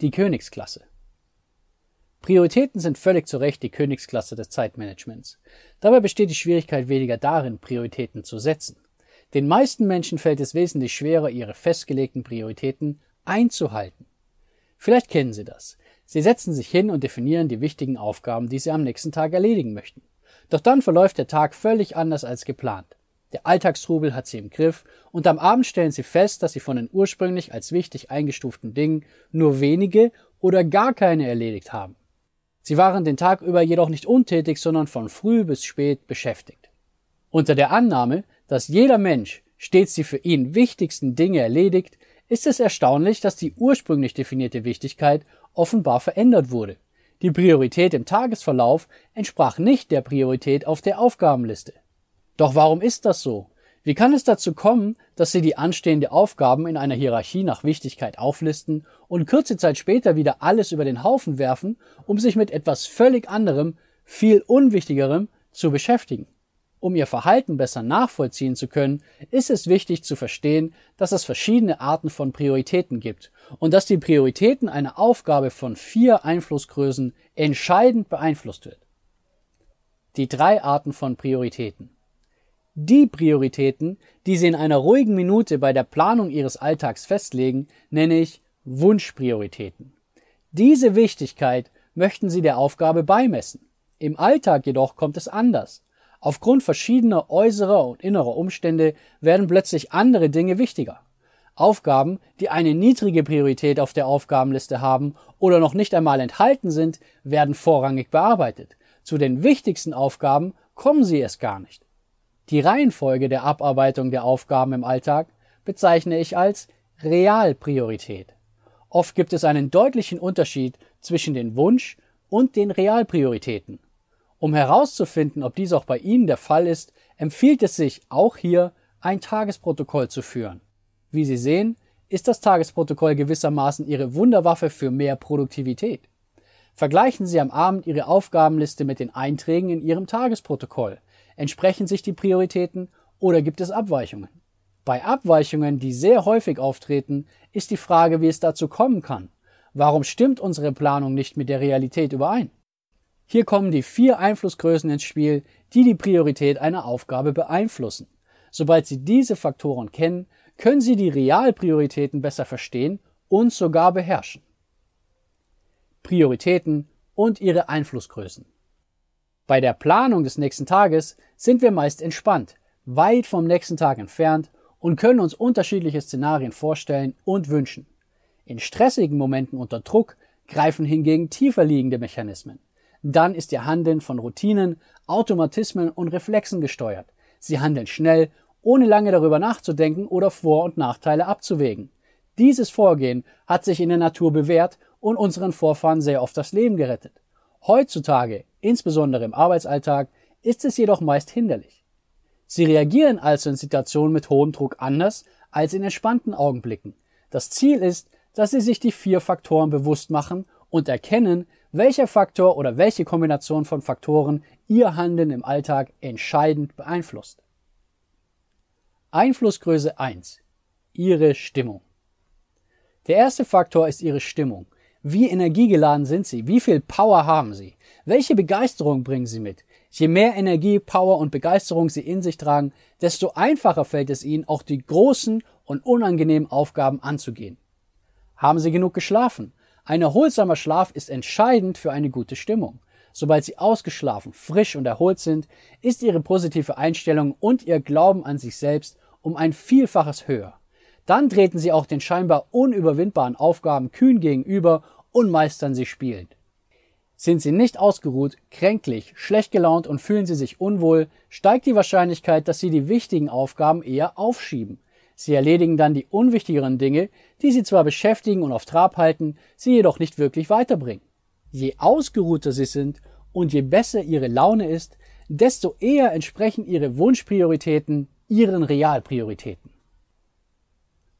die Königsklasse. Prioritäten sind völlig zu Recht die Königsklasse des Zeitmanagements. Dabei besteht die Schwierigkeit weniger darin, Prioritäten zu setzen. Den meisten Menschen fällt es wesentlich schwerer, ihre festgelegten Prioritäten einzuhalten. Vielleicht kennen Sie das. Sie setzen sich hin und definieren die wichtigen Aufgaben, die Sie am nächsten Tag erledigen möchten. Doch dann verläuft der Tag völlig anders als geplant. Der Alltagstrubel hat sie im Griff und am Abend stellen sie fest, dass sie von den ursprünglich als wichtig eingestuften Dingen nur wenige oder gar keine erledigt haben. Sie waren den Tag über jedoch nicht untätig, sondern von früh bis spät beschäftigt. Unter der Annahme, dass jeder Mensch stets die für ihn wichtigsten Dinge erledigt, ist es erstaunlich, dass die ursprünglich definierte Wichtigkeit offenbar verändert wurde. Die Priorität im Tagesverlauf entsprach nicht der Priorität auf der Aufgabenliste. Doch warum ist das so? Wie kann es dazu kommen, dass Sie die anstehende Aufgaben in einer Hierarchie nach Wichtigkeit auflisten und kurze Zeit später wieder alles über den Haufen werfen, um sich mit etwas völlig anderem, viel unwichtigerem zu beschäftigen? Um Ihr Verhalten besser nachvollziehen zu können, ist es wichtig zu verstehen, dass es verschiedene Arten von Prioritäten gibt und dass die Prioritäten einer Aufgabe von vier Einflussgrößen entscheidend beeinflusst wird. Die drei Arten von Prioritäten. Die Prioritäten, die Sie in einer ruhigen Minute bei der Planung Ihres Alltags festlegen, nenne ich Wunschprioritäten. Diese Wichtigkeit möchten Sie der Aufgabe beimessen. Im Alltag jedoch kommt es anders. Aufgrund verschiedener äußerer und innerer Umstände werden plötzlich andere Dinge wichtiger. Aufgaben, die eine niedrige Priorität auf der Aufgabenliste haben oder noch nicht einmal enthalten sind, werden vorrangig bearbeitet. Zu den wichtigsten Aufgaben kommen sie es gar nicht. Die Reihenfolge der Abarbeitung der Aufgaben im Alltag bezeichne ich als Realpriorität. Oft gibt es einen deutlichen Unterschied zwischen den Wunsch- und den Realprioritäten. Um herauszufinden, ob dies auch bei Ihnen der Fall ist, empfiehlt es sich, auch hier ein Tagesprotokoll zu führen. Wie Sie sehen, ist das Tagesprotokoll gewissermaßen Ihre Wunderwaffe für mehr Produktivität. Vergleichen Sie am Abend Ihre Aufgabenliste mit den Einträgen in Ihrem Tagesprotokoll. Entsprechen sich die Prioritäten oder gibt es Abweichungen? Bei Abweichungen, die sehr häufig auftreten, ist die Frage, wie es dazu kommen kann. Warum stimmt unsere Planung nicht mit der Realität überein? Hier kommen die vier Einflussgrößen ins Spiel, die die Priorität einer Aufgabe beeinflussen. Sobald Sie diese Faktoren kennen, können Sie die Realprioritäten besser verstehen und sogar beherrschen. Prioritäten und ihre Einflussgrößen. Bei der Planung des nächsten Tages sind wir meist entspannt, weit vom nächsten Tag entfernt und können uns unterschiedliche Szenarien vorstellen und wünschen. In stressigen Momenten unter Druck greifen hingegen tiefer liegende Mechanismen. Dann ist ihr Handeln von Routinen, Automatismen und Reflexen gesteuert. Sie handeln schnell, ohne lange darüber nachzudenken oder Vor- und Nachteile abzuwägen. Dieses Vorgehen hat sich in der Natur bewährt und unseren Vorfahren sehr oft das Leben gerettet. Heutzutage, insbesondere im Arbeitsalltag, ist es jedoch meist hinderlich. Sie reagieren also in Situationen mit hohem Druck anders als in entspannten Augenblicken. Das Ziel ist, dass Sie sich die vier Faktoren bewusst machen und erkennen, welcher Faktor oder welche Kombination von Faktoren Ihr Handeln im Alltag entscheidend beeinflusst. Einflussgröße 1. Ihre Stimmung. Der erste Faktor ist Ihre Stimmung. Wie energiegeladen sind Sie? Wie viel Power haben Sie? Welche Begeisterung bringen Sie mit? Je mehr Energie, Power und Begeisterung Sie in sich tragen, desto einfacher fällt es Ihnen, auch die großen und unangenehmen Aufgaben anzugehen. Haben Sie genug geschlafen? Ein erholsamer Schlaf ist entscheidend für eine gute Stimmung. Sobald Sie ausgeschlafen, frisch und erholt sind, ist Ihre positive Einstellung und Ihr Glauben an sich selbst um ein Vielfaches höher. Dann treten sie auch den scheinbar unüberwindbaren Aufgaben kühn gegenüber und meistern sie spielend. Sind sie nicht ausgeruht, kränklich, schlecht gelaunt und fühlen sie sich unwohl, steigt die Wahrscheinlichkeit, dass sie die wichtigen Aufgaben eher aufschieben. Sie erledigen dann die unwichtigeren Dinge, die sie zwar beschäftigen und auf Trab halten, sie jedoch nicht wirklich weiterbringen. Je ausgeruhter sie sind und je besser ihre Laune ist, desto eher entsprechen ihre Wunschprioritäten ihren Realprioritäten.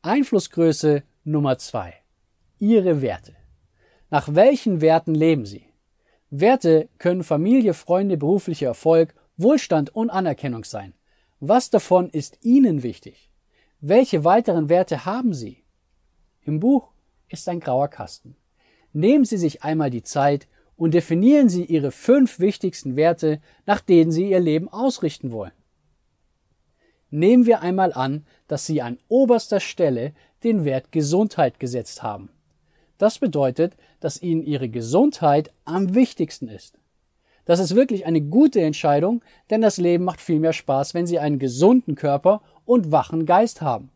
Einflussgröße Nummer zwei: Ihre Werte. Nach welchen Werten leben Sie? Werte können Familie, Freunde, beruflicher Erfolg, Wohlstand und Anerkennung sein. Was davon ist Ihnen wichtig? Welche weiteren Werte haben Sie? Im Buch ist ein grauer Kasten. Nehmen Sie sich einmal die Zeit und definieren Sie Ihre fünf wichtigsten Werte, nach denen Sie Ihr Leben ausrichten wollen. Nehmen wir einmal an, dass Sie an oberster Stelle den Wert Gesundheit gesetzt haben. Das bedeutet, dass Ihnen Ihre Gesundheit am wichtigsten ist. Das ist wirklich eine gute Entscheidung, denn das Leben macht viel mehr Spaß, wenn Sie einen gesunden Körper und wachen Geist haben.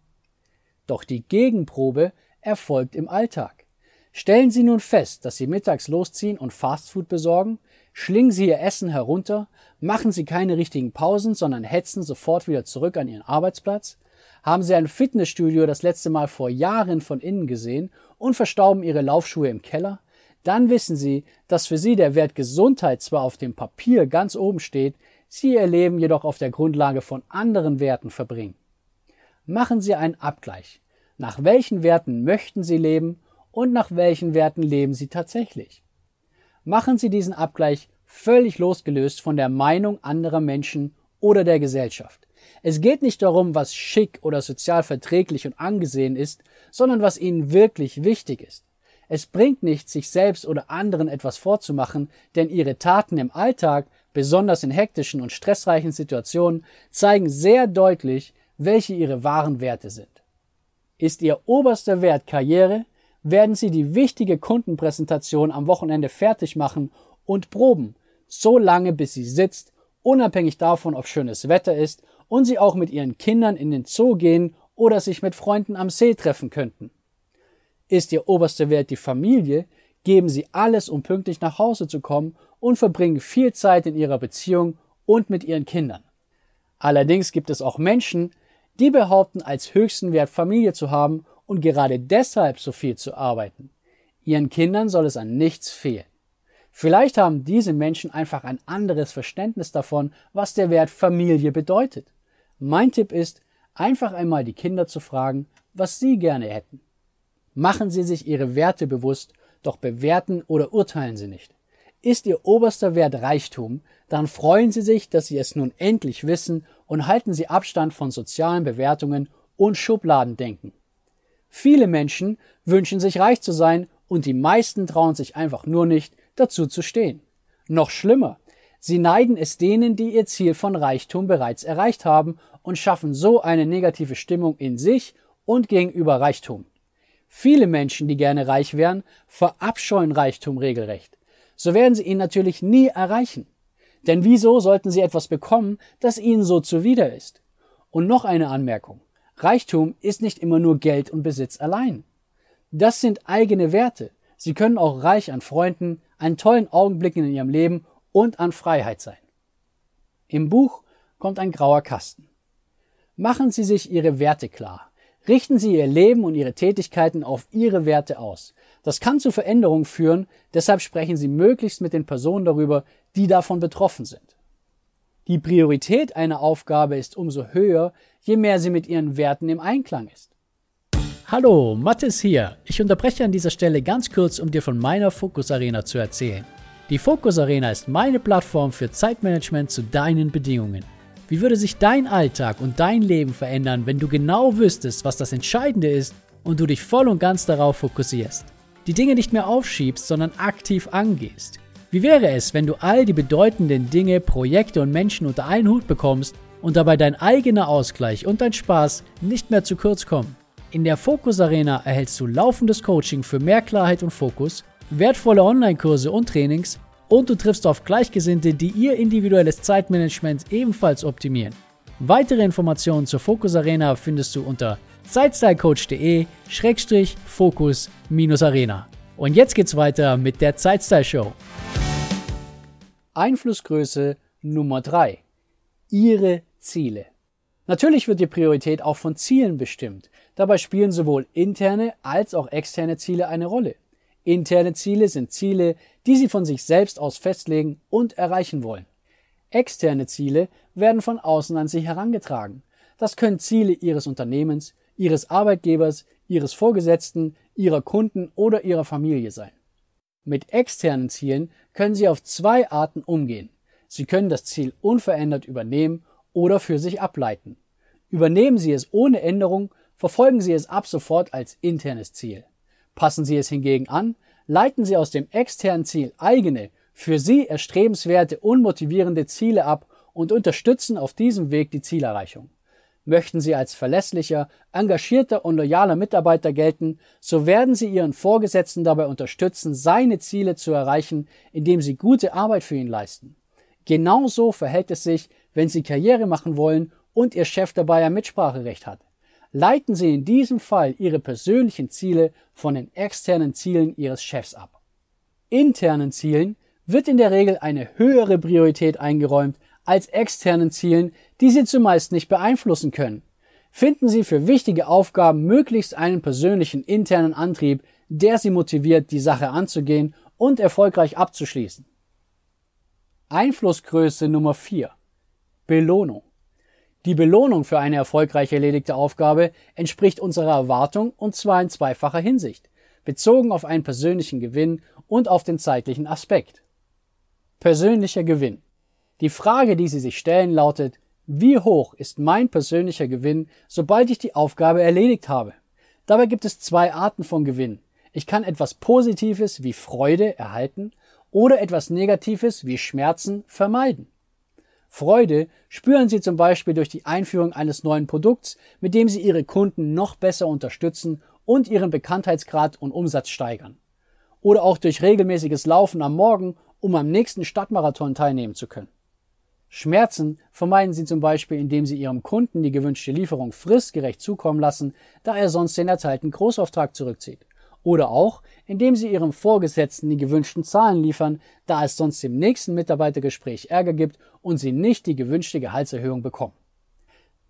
Doch die Gegenprobe erfolgt im Alltag. Stellen Sie nun fest, dass Sie mittags losziehen und Fastfood besorgen, schlingen Sie Ihr Essen herunter, machen Sie keine richtigen Pausen, sondern hetzen sofort wieder zurück an Ihren Arbeitsplatz, haben Sie ein Fitnessstudio das letzte Mal vor Jahren von innen gesehen und verstauben Ihre Laufschuhe im Keller, dann wissen Sie, dass für Sie der Wert Gesundheit zwar auf dem Papier ganz oben steht, Sie Ihr Leben jedoch auf der Grundlage von anderen Werten verbringen. Machen Sie einen Abgleich. Nach welchen Werten möchten Sie leben und nach welchen Werten leben Sie tatsächlich? Machen Sie diesen Abgleich völlig losgelöst von der Meinung anderer Menschen oder der Gesellschaft. Es geht nicht darum, was schick oder sozial verträglich und angesehen ist, sondern was Ihnen wirklich wichtig ist. Es bringt nichts, sich selbst oder anderen etwas vorzumachen, denn Ihre Taten im Alltag, besonders in hektischen und stressreichen Situationen, zeigen sehr deutlich, welche ihre wahren Werte sind. Ist ihr oberster Wert Karriere, werden sie die wichtige Kundenpräsentation am Wochenende fertig machen und proben, so lange bis sie sitzt, unabhängig davon, ob schönes Wetter ist und sie auch mit ihren Kindern in den Zoo gehen oder sich mit Freunden am See treffen könnten. Ist ihr oberster Wert die Familie, geben sie alles, um pünktlich nach Hause zu kommen und verbringen viel Zeit in ihrer Beziehung und mit ihren Kindern. Allerdings gibt es auch Menschen, die behaupten, als höchsten Wert Familie zu haben und gerade deshalb so viel zu arbeiten. Ihren Kindern soll es an nichts fehlen. Vielleicht haben diese Menschen einfach ein anderes Verständnis davon, was der Wert Familie bedeutet. Mein Tipp ist, einfach einmal die Kinder zu fragen, was sie gerne hätten. Machen Sie sich Ihre Werte bewusst, doch bewerten oder urteilen Sie nicht. Ist Ihr oberster Wert Reichtum, dann freuen Sie sich, dass Sie es nun endlich wissen und halten Sie Abstand von sozialen Bewertungen und Schubladendenken. Viele Menschen wünschen sich reich zu sein und die meisten trauen sich einfach nur nicht, dazu zu stehen. Noch schlimmer, sie neiden es denen, die ihr Ziel von Reichtum bereits erreicht haben und schaffen so eine negative Stimmung in sich und gegenüber Reichtum. Viele Menschen, die gerne reich wären, verabscheuen Reichtum regelrecht. So werden sie ihn natürlich nie erreichen. Denn wieso sollten sie etwas bekommen, das ihnen so zuwider ist? Und noch eine Anmerkung. Reichtum ist nicht immer nur Geld und Besitz allein. Das sind eigene Werte. Sie können auch reich an Freunden, an tollen Augenblicken in ihrem Leben und an Freiheit sein. Im Buch kommt ein grauer Kasten. Machen Sie sich Ihre Werte klar. Richten Sie Ihr Leben und Ihre Tätigkeiten auf Ihre Werte aus. Das kann zu Veränderungen führen, deshalb sprechen Sie möglichst mit den Personen darüber, die davon betroffen sind. Die Priorität einer Aufgabe ist umso höher, je mehr sie mit ihren Werten im Einklang ist. Hallo, Mathis hier. Ich unterbreche an dieser Stelle ganz kurz, um dir von meiner Focus Arena zu erzählen. Die Focus Arena ist meine Plattform für Zeitmanagement zu deinen Bedingungen. Wie würde sich dein Alltag und dein Leben verändern, wenn du genau wüsstest, was das Entscheidende ist und du dich voll und ganz darauf fokussierst? Die Dinge nicht mehr aufschiebst, sondern aktiv angehst. Wie wäre es, wenn du all die bedeutenden Dinge, Projekte und Menschen unter einen Hut bekommst und dabei dein eigener Ausgleich und dein Spaß nicht mehr zu kurz kommen? In der Fokus Arena erhältst du laufendes Coaching für mehr Klarheit und Fokus, wertvolle Online-Kurse und Trainings und du triffst auf Gleichgesinnte, die ihr individuelles Zeitmanagement ebenfalls optimieren. Weitere Informationen zur Fokus Arena findest du unter zeitstylecoach.de-fokus-arena. Und jetzt geht's weiter mit der Zeitstyle Show. Einflussgröße Nummer 3. Ihre Ziele. Natürlich wird die Priorität auch von Zielen bestimmt. Dabei spielen sowohl interne als auch externe Ziele eine Rolle. Interne Ziele sind Ziele, die Sie von sich selbst aus festlegen und erreichen wollen. Externe Ziele werden von außen an Sie herangetragen. Das können Ziele Ihres Unternehmens, Ihres Arbeitgebers, Ihres Vorgesetzten, Ihrer Kunden oder Ihrer Familie sein. Mit externen Zielen können Sie auf zwei Arten umgehen. Sie können das Ziel unverändert übernehmen oder für sich ableiten. Übernehmen Sie es ohne Änderung, verfolgen Sie es ab sofort als internes Ziel. Passen Sie es hingegen an, leiten Sie aus dem externen Ziel eigene, für Sie erstrebenswerte, unmotivierende Ziele ab und unterstützen auf diesem Weg die Zielerreichung. Möchten Sie als verlässlicher, engagierter und loyaler Mitarbeiter gelten, so werden Sie Ihren Vorgesetzten dabei unterstützen, seine Ziele zu erreichen, indem Sie gute Arbeit für ihn leisten. Genauso verhält es sich, wenn Sie Karriere machen wollen und Ihr Chef dabei ein Mitspracherecht hat. Leiten Sie in diesem Fall Ihre persönlichen Ziele von den externen Zielen Ihres Chefs ab. Internen Zielen wird in der Regel eine höhere Priorität eingeräumt als externen Zielen, die Sie zumeist nicht beeinflussen können. Finden Sie für wichtige Aufgaben möglichst einen persönlichen internen Antrieb, der Sie motiviert, die Sache anzugehen und erfolgreich abzuschließen. Einflussgröße Nummer 4. Belohnung. Die Belohnung für eine erfolgreich erledigte Aufgabe entspricht unserer Erwartung und zwar in zweifacher Hinsicht, bezogen auf einen persönlichen Gewinn und auf den zeitlichen Aspekt. Persönlicher Gewinn. Die Frage, die Sie sich stellen, lautet, wie hoch ist mein persönlicher Gewinn, sobald ich die Aufgabe erledigt habe? Dabei gibt es zwei Arten von Gewinn. Ich kann etwas Positives wie Freude erhalten oder etwas Negatives wie Schmerzen vermeiden. Freude spüren Sie zum Beispiel durch die Einführung eines neuen Produkts, mit dem Sie Ihre Kunden noch besser unterstützen und Ihren Bekanntheitsgrad und Umsatz steigern. Oder auch durch regelmäßiges Laufen am Morgen, um am nächsten Stadtmarathon teilnehmen zu können. Schmerzen vermeiden Sie zum Beispiel, indem Sie Ihrem Kunden die gewünschte Lieferung fristgerecht zukommen lassen, da er sonst den erteilten Großauftrag zurückzieht. Oder auch, indem Sie Ihrem Vorgesetzten die gewünschten Zahlen liefern, da es sonst im nächsten Mitarbeitergespräch Ärger gibt und Sie nicht die gewünschte Gehaltserhöhung bekommen.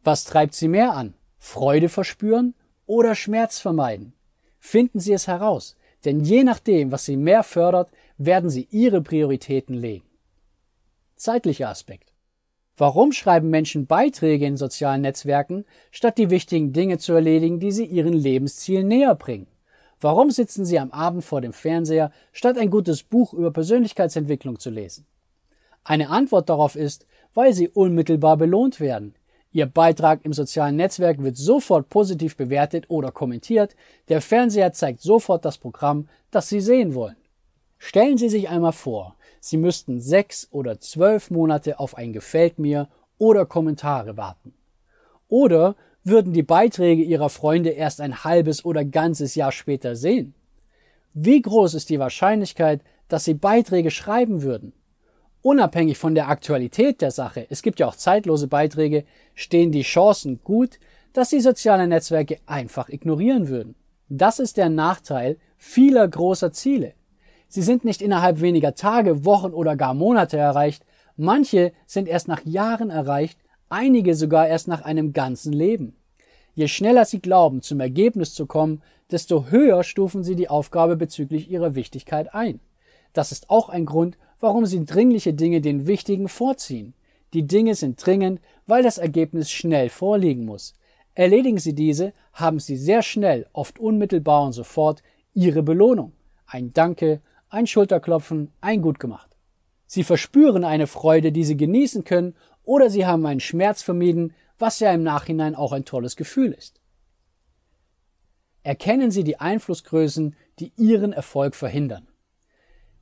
Was treibt Sie mehr an? Freude verspüren oder Schmerz vermeiden? Finden Sie es heraus, denn je nachdem, was Sie mehr fördert, werden Sie Ihre Prioritäten legen. Zeitlicher Aspekt. Warum schreiben Menschen Beiträge in sozialen Netzwerken, statt die wichtigen Dinge zu erledigen, die sie ihren Lebenszielen näher bringen? Warum sitzen sie am Abend vor dem Fernseher, statt ein gutes Buch über Persönlichkeitsentwicklung zu lesen? Eine Antwort darauf ist, weil sie unmittelbar belohnt werden. Ihr Beitrag im sozialen Netzwerk wird sofort positiv bewertet oder kommentiert, der Fernseher zeigt sofort das Programm, das Sie sehen wollen. Stellen Sie sich einmal vor, Sie müssten sechs oder zwölf Monate auf ein Gefällt mir oder Kommentare warten. Oder würden die Beiträge Ihrer Freunde erst ein halbes oder ganzes Jahr später sehen? Wie groß ist die Wahrscheinlichkeit, dass Sie Beiträge schreiben würden? Unabhängig von der Aktualität der Sache, es gibt ja auch zeitlose Beiträge, stehen die Chancen gut, dass Sie soziale Netzwerke einfach ignorieren würden. Das ist der Nachteil vieler großer Ziele. Sie sind nicht innerhalb weniger Tage, Wochen oder gar Monate erreicht. Manche sind erst nach Jahren erreicht, einige sogar erst nach einem ganzen Leben. Je schneller Sie glauben, zum Ergebnis zu kommen, desto höher stufen Sie die Aufgabe bezüglich ihrer Wichtigkeit ein. Das ist auch ein Grund, warum Sie dringliche Dinge den wichtigen vorziehen. Die Dinge sind dringend, weil das Ergebnis schnell vorliegen muss. Erledigen Sie diese, haben Sie sehr schnell, oft unmittelbar und sofort, Ihre Belohnung. Ein Danke, ein Schulterklopfen, ein gut gemacht. Sie verspüren eine Freude, die sie genießen können, oder sie haben einen Schmerz vermieden, was ja im Nachhinein auch ein tolles Gefühl ist. Erkennen Sie die Einflussgrößen, die Ihren Erfolg verhindern.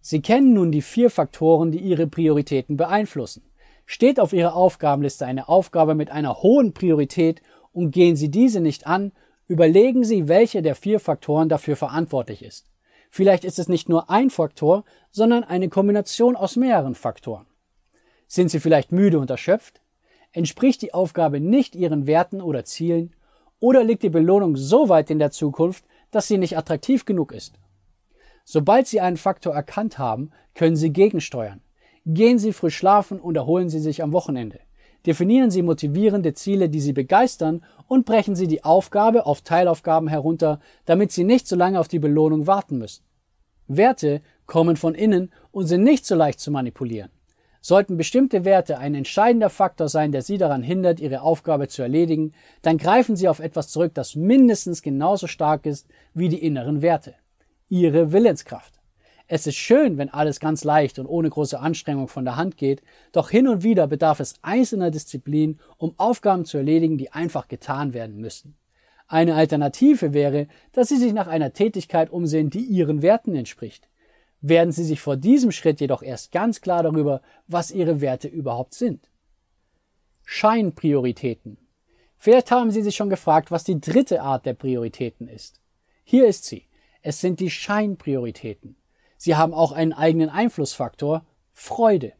Sie kennen nun die vier Faktoren, die Ihre Prioritäten beeinflussen. Steht auf Ihrer Aufgabenliste eine Aufgabe mit einer hohen Priorität und gehen Sie diese nicht an, überlegen Sie, welche der vier Faktoren dafür verantwortlich ist. Vielleicht ist es nicht nur ein Faktor, sondern eine Kombination aus mehreren Faktoren. Sind Sie vielleicht müde und erschöpft? Entspricht die Aufgabe nicht Ihren Werten oder Zielen? Oder liegt die Belohnung so weit in der Zukunft, dass sie nicht attraktiv genug ist? Sobald Sie einen Faktor erkannt haben, können Sie gegensteuern. Gehen Sie früh schlafen und erholen Sie sich am Wochenende. definieren Sie motivierende Ziele, die Sie begeistern und brechen Sie die Aufgabe auf Teilaufgaben herunter, damit Sie nicht so lange auf die Belohnung warten müssen. Werte kommen von innen und sind nicht so leicht zu manipulieren. Sollten bestimmte Werte ein entscheidender Faktor sein, der Sie daran hindert, Ihre Aufgabe zu erledigen, dann greifen Sie auf etwas zurück, das mindestens genauso stark ist wie die inneren Werte. Ihre Willenskraft. Es ist schön, wenn alles ganz leicht und ohne große Anstrengung von der Hand geht, doch hin und wieder bedarf es einzelner Disziplin, um Aufgaben zu erledigen, die einfach getan werden müssen. Eine Alternative wäre, dass Sie sich nach einer Tätigkeit umsehen, die Ihren Werten entspricht werden Sie sich vor diesem Schritt jedoch erst ganz klar darüber, was Ihre Werte überhaupt sind. Scheinprioritäten. Vielleicht haben Sie sich schon gefragt, was die dritte Art der Prioritäten ist. Hier ist sie. Es sind die Scheinprioritäten. Sie haben auch einen eigenen Einflussfaktor, Freude.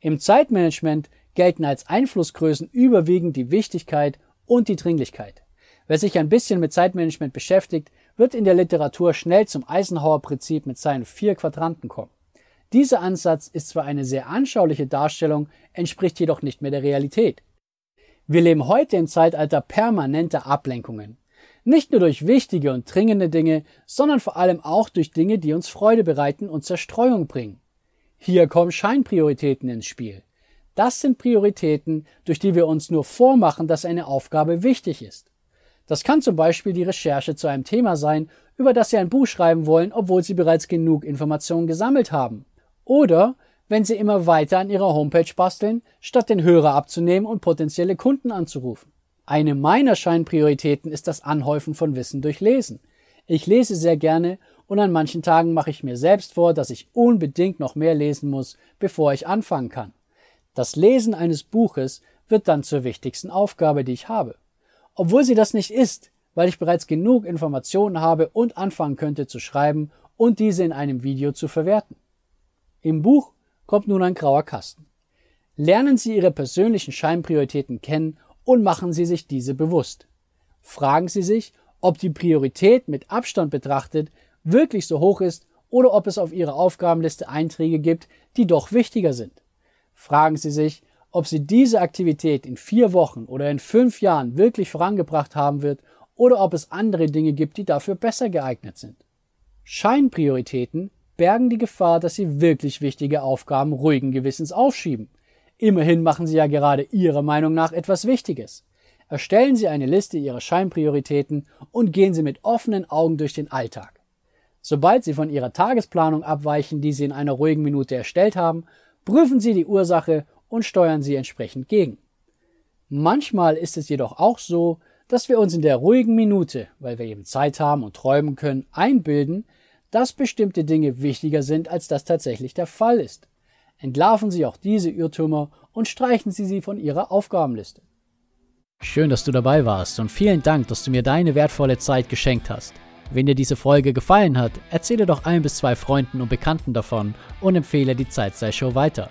Im Zeitmanagement gelten als Einflussgrößen überwiegend die Wichtigkeit und die Dringlichkeit. Wer sich ein bisschen mit Zeitmanagement beschäftigt, wird in der Literatur schnell zum Eisenhower-Prinzip mit seinen vier Quadranten kommen. Dieser Ansatz ist zwar eine sehr anschauliche Darstellung, entspricht jedoch nicht mehr der Realität. Wir leben heute im Zeitalter permanenter Ablenkungen. Nicht nur durch wichtige und dringende Dinge, sondern vor allem auch durch Dinge, die uns Freude bereiten und Zerstreuung bringen. Hier kommen Scheinprioritäten ins Spiel. Das sind Prioritäten, durch die wir uns nur vormachen, dass eine Aufgabe wichtig ist. Das kann zum Beispiel die Recherche zu einem Thema sein, über das Sie ein Buch schreiben wollen, obwohl Sie bereits genug Informationen gesammelt haben. Oder wenn Sie immer weiter an Ihrer Homepage basteln, statt den Hörer abzunehmen und potenzielle Kunden anzurufen. Eine meiner Scheinprioritäten ist das Anhäufen von Wissen durch Lesen. Ich lese sehr gerne und an manchen Tagen mache ich mir selbst vor, dass ich unbedingt noch mehr lesen muss, bevor ich anfangen kann. Das Lesen eines Buches wird dann zur wichtigsten Aufgabe, die ich habe obwohl sie das nicht ist, weil ich bereits genug Informationen habe und anfangen könnte zu schreiben und diese in einem Video zu verwerten. Im Buch kommt nun ein grauer Kasten. Lernen Sie Ihre persönlichen Scheinprioritäten kennen und machen Sie sich diese bewusst. Fragen Sie sich, ob die Priorität mit Abstand betrachtet wirklich so hoch ist oder ob es auf Ihrer Aufgabenliste Einträge gibt, die doch wichtiger sind. Fragen Sie sich, ob sie diese Aktivität in vier Wochen oder in fünf Jahren wirklich vorangebracht haben wird oder ob es andere Dinge gibt, die dafür besser geeignet sind. Scheinprioritäten bergen die Gefahr, dass sie wirklich wichtige Aufgaben ruhigen Gewissens aufschieben. Immerhin machen sie ja gerade Ihrer Meinung nach etwas Wichtiges. Erstellen Sie eine Liste Ihrer Scheinprioritäten und gehen Sie mit offenen Augen durch den Alltag. Sobald Sie von Ihrer Tagesplanung abweichen, die Sie in einer ruhigen Minute erstellt haben, prüfen Sie die Ursache und steuern sie entsprechend gegen. Manchmal ist es jedoch auch so, dass wir uns in der ruhigen Minute, weil wir eben Zeit haben und träumen können, einbilden, dass bestimmte Dinge wichtiger sind, als das tatsächlich der Fall ist. Entlarven Sie auch diese Irrtümer und streichen Sie sie von Ihrer Aufgabenliste. Schön, dass du dabei warst und vielen Dank, dass du mir deine wertvolle Zeit geschenkt hast. Wenn dir diese Folge gefallen hat, erzähle doch ein bis zwei Freunden und Bekannten davon und empfehle die Zeitsei-Show weiter.